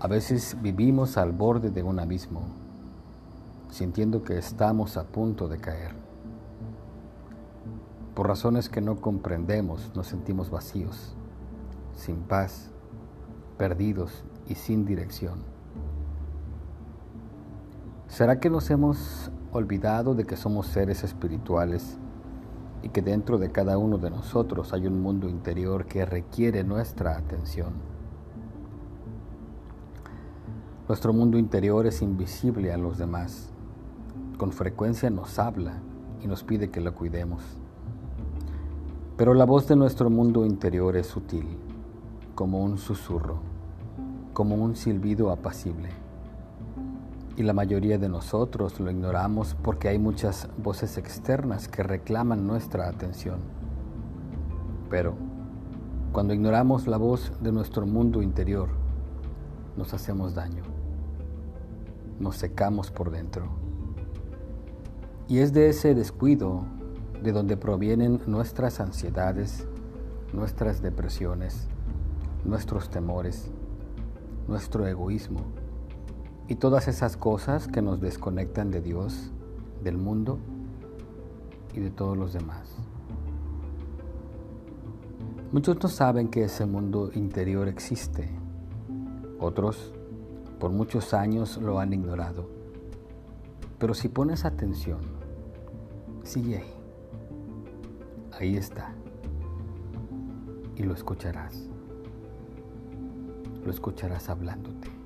A veces vivimos al borde de un abismo, sintiendo que estamos a punto de caer. Por razones que no comprendemos, nos sentimos vacíos, sin paz, perdidos y sin dirección. ¿Será que nos hemos olvidado de que somos seres espirituales y que dentro de cada uno de nosotros hay un mundo interior que requiere nuestra atención? Nuestro mundo interior es invisible a los demás. Con frecuencia nos habla y nos pide que lo cuidemos. Pero la voz de nuestro mundo interior es sutil, como un susurro, como un silbido apacible. Y la mayoría de nosotros lo ignoramos porque hay muchas voces externas que reclaman nuestra atención. Pero cuando ignoramos la voz de nuestro mundo interior, nos hacemos daño nos secamos por dentro. Y es de ese descuido de donde provienen nuestras ansiedades, nuestras depresiones, nuestros temores, nuestro egoísmo y todas esas cosas que nos desconectan de Dios, del mundo y de todos los demás. Muchos no saben que ese mundo interior existe. Otros por muchos años lo han ignorado. Pero si pones atención, sigue ahí. Ahí está. Y lo escucharás. Lo escucharás hablándote.